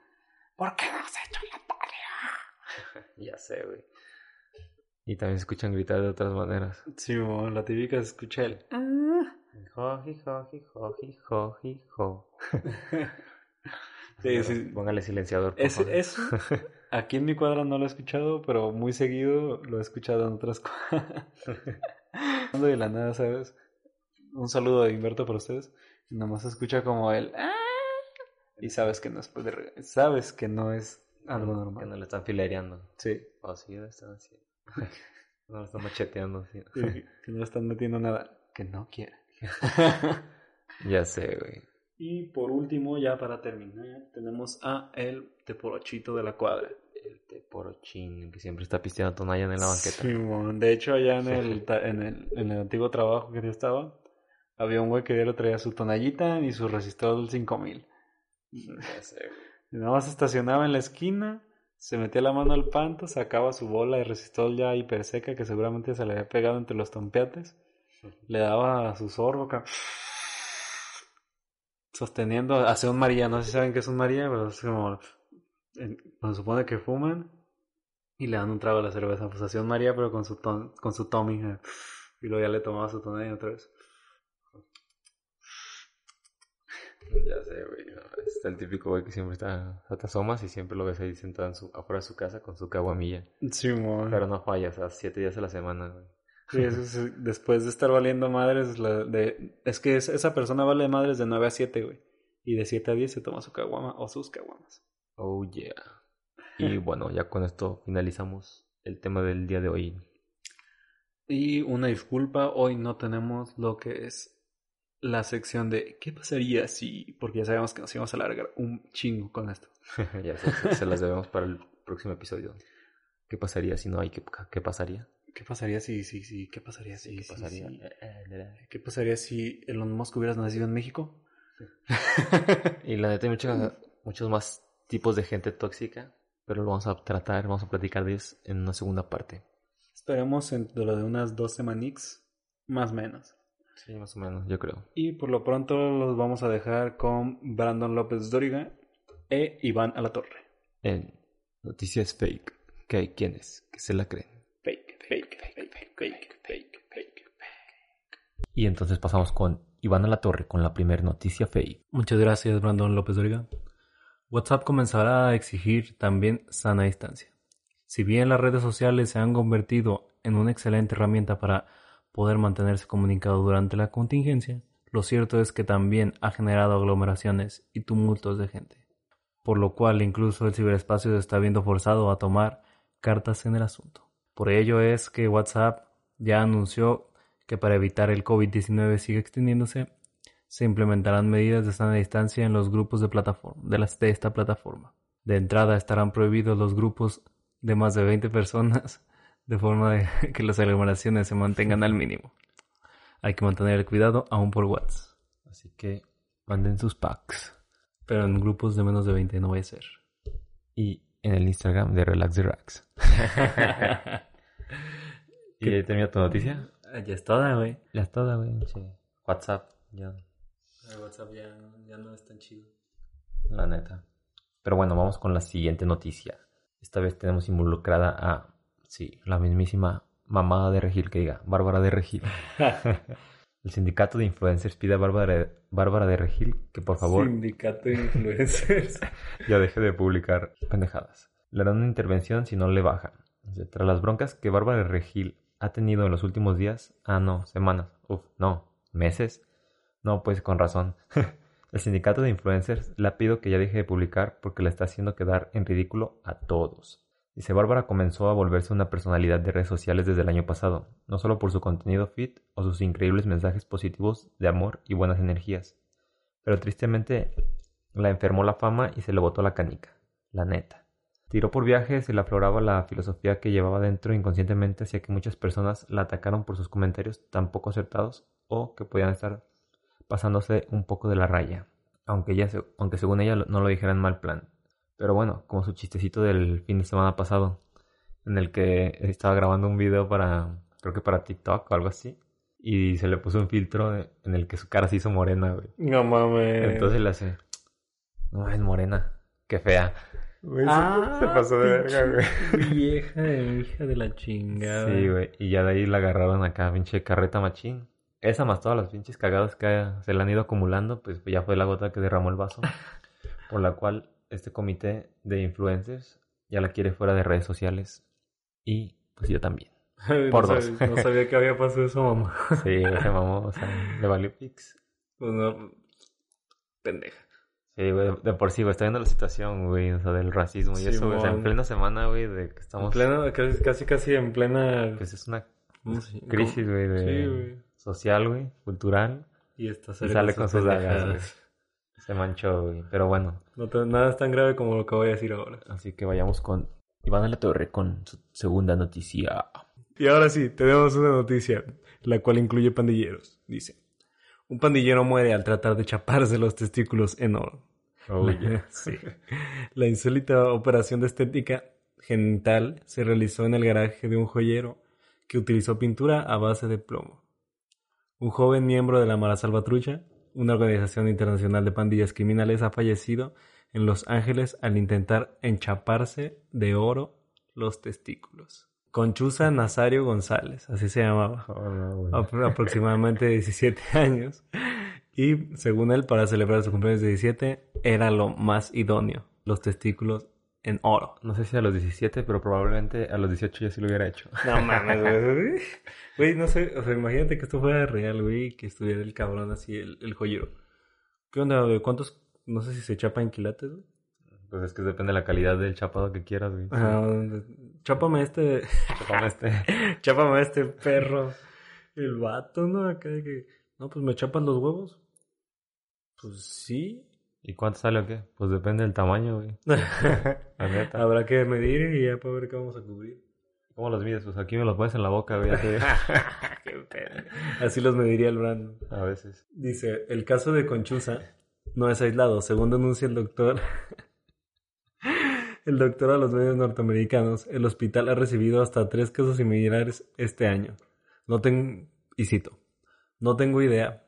¿por qué no has hecho la tarea? Ya sé, güey. Y también se escuchan gritar de otras maneras. Simón, la típica se escucha el, "Ah". Joji, joji, joji, joji, jo. Sí, sí. Póngale silenciador, por Es, favor. eso, aquí en mi cuadra no lo he escuchado, pero muy seguido lo he escuchado en otras cuadras. De la nada, ¿sabes? Un saludo de Humberto para ustedes. Y nomás se escucha como el... "Ah", Y sabes que no es, sabes que no es algo Que normal. no le están filereando. Sí, O sí, lo están haciendo. no lo están macheteando, sí. que que no están metiendo nada que no quiere. ya sé, güey. Y por último, ya para terminar, tenemos a el teporochito de la cuadra. El teporochín, que siempre está pisteando tonalla en la banqueta. De hecho, allá en el, en, el, en el antiguo trabajo que yo estaba, había un güey que diario traía su tonallita y su resistor 5000. Sé, güey. Y nada más estacionaba en la esquina, se metía la mano al panto, sacaba su bola de resistol ya hiper seca que seguramente se le había pegado entre los tompeates, le daba su sorbo sosteniendo, hace un María, no sé si saben qué es un María, pero es como, se supone que fuman y le dan un trago a la cerveza, pues hacía un María pero con su, ton- con su Tommy, eh, y luego ya le tomaba su tonalla otra vez. Ya sé, güey. está el típico güey que siempre está, te asomas y siempre lo ves ahí sentado en su, afuera de su casa con su caguamilla. Sí, mo. Pero no falla, o sea, siete días a la semana, güey. Sí, eso es- después de estar valiendo madres, la- de, es que es- esa persona vale madres de 9 a 7, güey. Y de 7 a 10 se toma su caguama o sus caguamas. Oh, yeah. Y bueno, ya con esto finalizamos el tema del día de hoy. Y una disculpa, hoy no tenemos lo que es la sección de ¿qué pasaría si? Porque ya sabemos que nos íbamos a alargar un chingo con esto. ya se, se las debemos para el próximo episodio. ¿Qué pasaría si no hay? ¿Qué, qué pasaría? ¿Qué pasaría si, si, si? ¿Qué pasaría si? ¿Qué pasaría? si? Eh, eh, ¿Qué pasaría si Elon Musk hubieras nacido en México? Y la neta hay muchos más tipos de gente tóxica, pero lo vamos a tratar, vamos a platicar de ellos en una segunda parte. Esperemos dentro de unas dos semanix, más o menos. Sí, más o menos, yo creo. Y por lo pronto los vamos a dejar con Brandon López Dóriga e Iván Alatorre. En Noticias Fake, que hay quienes que se la creen. Fake, fake, fake, fake, fake, fake, fake. Y entonces pasamos con Iván a la Torre con la primera noticia fake. Muchas gracias, Brandon López Doriga. WhatsApp comenzará a exigir también sana distancia. Si bien las redes sociales se han convertido en una excelente herramienta para poder mantenerse comunicado durante la contingencia, lo cierto es que también ha generado aglomeraciones y tumultos de gente, por lo cual incluso el ciberespacio se está viendo forzado a tomar cartas en el asunto. Por ello es que WhatsApp ya anunció que para evitar el COVID-19 siga extendiéndose, se implementarán medidas de sana distancia en los grupos de, plataforma, de, esta plataforma. De entrada estarán prohibidos los grupos de más de 20 personas, de forma de que las aglomeraciones se mantengan al mínimo. Hay que mantener el cuidado aún por WhatsApp, Así que manden sus packs. pero en grupos de menos de 20 no va a ser. Y en el Instagram de Relax the Racks. ¿Y ahí termina tu noticia? ya es toda, güey. Ya está, güey. sí. WhatsApp, ya, WhatsApp ya, ya no es tan chido. la neta. Pero bueno, vamos con la siguiente noticia. Esta vez tenemos involucrada a, sí, la mismísima mamada de Regil, que diga, Bárbara de Regil. El sindicato de influencers pide a Bárbara, Bárbara de Regil que por favor Sindicato de influencers. ya deje de publicar pendejadas. Le harán una intervención si no le bajan. Tras las broncas que Bárbara de Regil ha tenido en los últimos días, ah no, semanas, uf, no, meses, no, pues con razón. El sindicato de influencers le ha pedido que ya deje de publicar porque le está haciendo quedar en ridículo a todos. Dice Bárbara comenzó a volverse una personalidad de redes sociales desde el año pasado, no solo por su contenido fit o sus increíbles mensajes positivos de amor y buenas energías, pero tristemente la enfermó la fama y se le botó la canica, la neta. Tiró por viajes y le afloraba la filosofía que llevaba dentro inconscientemente hacia que muchas personas la atacaron por sus comentarios tan poco acertados o que podían estar pasándose un poco de la raya, aunque, ella, aunque según ella no lo dijera en mal plan. Pero bueno, como su chistecito del fin de semana pasado, en el que estaba grabando un video para, creo que para TikTok o algo así, y se le puso un filtro en el que su cara se hizo morena, güey. No mames. Entonces le hace, no es morena, qué fea. Güey, se- Ah, se pasó de verga, güey. Vieja de hija de la chingada. Sí, güey. Y ya de ahí la agarraron acá, pinche carreta machín. Esa más todas las pinches cagadas que se le han ido acumulando, pues ya fue la gota que derramó el vaso. por la cual este comité de influencers ya la quiere fuera de redes sociales. Y pues yo también. Por no dos. Sabía, no sabía que había pasado eso, mamá. Sí, se mamó, o sea, le valió pix. Pues no, pendeja. Sí, güey, de, de por sí, güey, está viendo la situación, güey, o sea, del racismo y eso, güey. O sea, en plena semana, güey, de que estamos... En plena, casi, casi, casi en plena Pues es una ¿cómo se- crisis, güey, de... Sí, güey. social, güey, cultural. Y, esta Y sale con sus dagas, Se manchó, güey. Pero bueno, No nada es tan grave como lo que voy a decir ahora. así que vayamos con Iván a la Torre con su segunda noticia. Y ahora sí, tenemos una noticia, la cual incluye pandilleros. Dice, un pandillero muere al tratar de chaparse los testículos en oro. Oh, yeah. Sí. La insólita operación de estética genital se realizó en el garaje de un joyero que utilizó pintura a base de plomo. Un joven miembro de la Mara Salvatrucha, una organización internacional de pandillas criminales, ha fallecido en Los Ángeles al intentar enchaparse de oro los testículos. Conchuza Nazario González, así se llamaba Oh, no, apro- aproximadamente 17 años, Y según él, para celebrar su cumpleaños de 17, era lo más idóneo. Los testículos en oro. No sé si a los 17, pero probablemente a los 18 ya sí lo hubiera hecho. No mames, güey. Güey, no sé, o sea, imagínate que esto fuera real, güey, que estuviera el cabrón así, el, el joyero. ¿Qué onda, güey? ¿Cuántos, no sé si se chapa en quilates, güey? Pues es que depende de la calidad del chapado que quieras, güey. Ah, chápame este, Chapame este. chápame este perro. El vato, ¿no? Acá que, no, pues me chapan los huevos. Pues sí. ¿Y cuánto sale o qué? Pues depende del tamaño, güey. La neta. Habrá que medir y ya para ver qué vamos a cubrir. ¿Cómo los mides? Pues aquí me los pones en la boca, güey. Qué pedo. Así los mediría el Brandon. A veces. Dice, el caso de Conchuza no es aislado. Según denuncia el doctor, el doctor a los medios norteamericanos, el hospital ha recibido hasta tres casos similares este año. No tengo, y cito, no tengo idea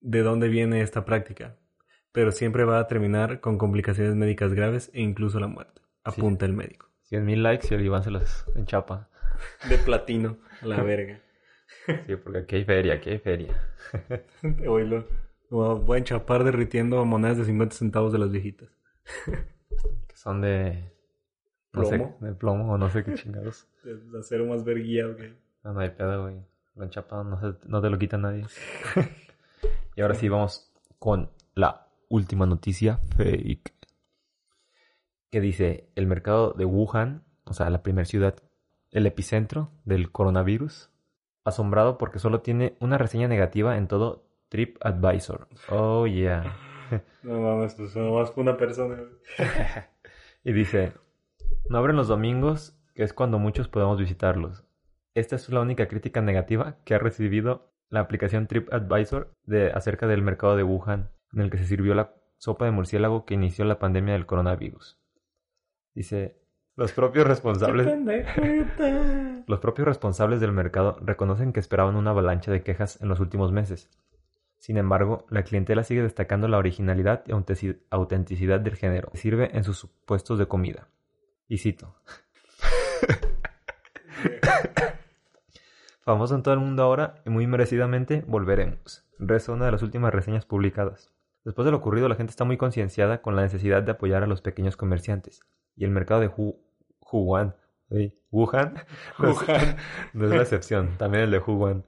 de dónde viene esta práctica, pero siempre va a terminar con complicaciones médicas graves e incluso la muerte, apunta el médico. 100 mil likes y el Iván se los enchapa. De platino, a la verga. Sí, porque aquí hay feria, aquí hay feria. Oílo. Voy a enchapar derritiendo monedas de 50 centavos de las viejitas. Que son de... No sé, ¿Plomo? de plomo o no sé qué chingados. De acero más verguía, güey. No, no hay pedo, güey. Lo enchapado no, se- no te lo quita nadie. y ahora sí vamos con la última noticia fake. Que dice, el mercado de Wuhan, o sea, la primera ciudad, el epicentro del coronavirus, asombrado porque solo tiene una reseña negativa en todo TripAdvisor. Oh, yeah. No mames, pues nomás una persona. Y dice, no abren los domingos, que es cuando muchos podemos visitarlos. Esta es la única crítica negativa que ha recibido la aplicación TripAdvisor de, acerca del mercado de Wuhan, en el que se sirvió la sopa de murciélago que inició la pandemia del coronavirus. Dice, los propios responsables... Los propios responsables del mercado reconocen que esperaban una avalancha de quejas en los últimos meses. Sin embargo, la clientela sigue destacando la originalidad y autentici- autenticidad del género que sirve en sus puestos de comida. Y cito. Famoso en todo el mundo ahora y muy merecidamente volveremos. Reza una de las últimas reseñas publicadas. Después de lo ocurrido, la gente está muy concienciada con la necesidad de apoyar a los pequeños comerciantes. Y el mercado de Hu- Wuhan, ¿sí? Wuhan, no es- Wuhan. no es la excepción, también el de Wuhan,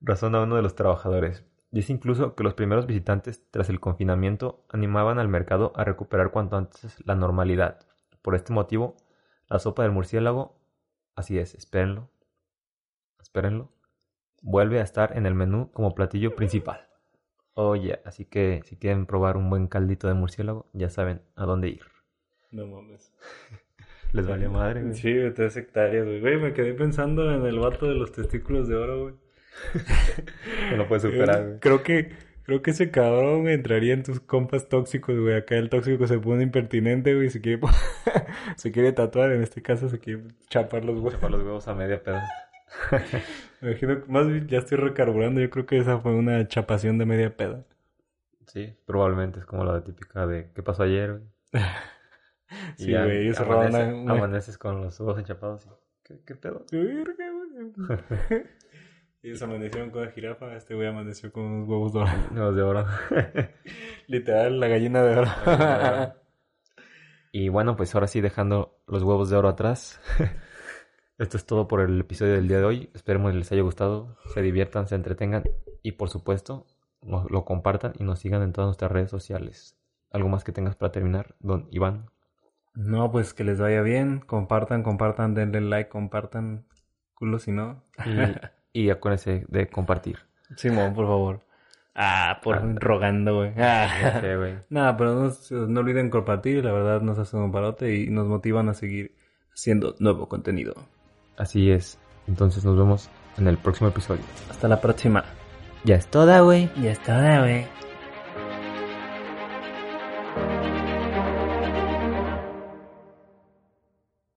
razona uno de los trabajadores. Dice incluso que los primeros visitantes tras el confinamiento animaban al mercado a recuperar cuanto antes la normalidad. Por este motivo, la sopa del murciélago, así es, espérenlo, espérenlo, vuelve a estar en el menú como platillo principal. Oye, así que si quieren probar un buen caldito de murciélago, ya saben a dónde ir. No mames. Les valió madre, güey. Sí, tres hectáreas, güey. Güey, me quedé pensando en el vato de los testículos de oro, güey. No lo puedes superar, güey. Creo que, creo que ese cabrón entraría en tus compas tóxicos, güey. Acá el tóxico se pone impertinente, güey. Se quiere, se quiere tatuar, en este caso se quiere chapar los huevos. Chapar los huevos a media peda. Me imagino que más bien ya estoy recarburando. Yo creo que esa fue una chapación de media peda. Sí, probablemente es como la típica de ¿qué pasó ayer? güey?" Y Sí, güey, ellos una- Amaneces con los ojos enchapados y ¿qué, qué pedo? Ellos amanecieron con la jirafa, este güey amaneció con unos huevos dorados. Los de oro. Literal, la gallina de oro. y bueno, pues ahora sí dejando los huevos de oro atrás. Esto es todo por el episodio del día de hoy. Esperemos que les haya gustado, se diviertan, se entretengan y por supuesto nos- lo compartan y nos sigan en todas nuestras redes sociales. ¿Algo más que tengas para terminar, don Iván? No, pues que les vaya bien. Compartan, compartan, denle like, compartan. Culo si no. Y, y acuérdense de compartir. Simón, por favor. Ah, por Ah. rogando, güey. Ah. sé, güey. Nada, pero no, se- no olviden compartir. La verdad nos hacen un parote y nos motivan a seguir haciendo nuevo contenido. Así es. Entonces nos vemos en el próximo episodio. Hasta la próxima. Ya es toda, güey. Ya está, güey.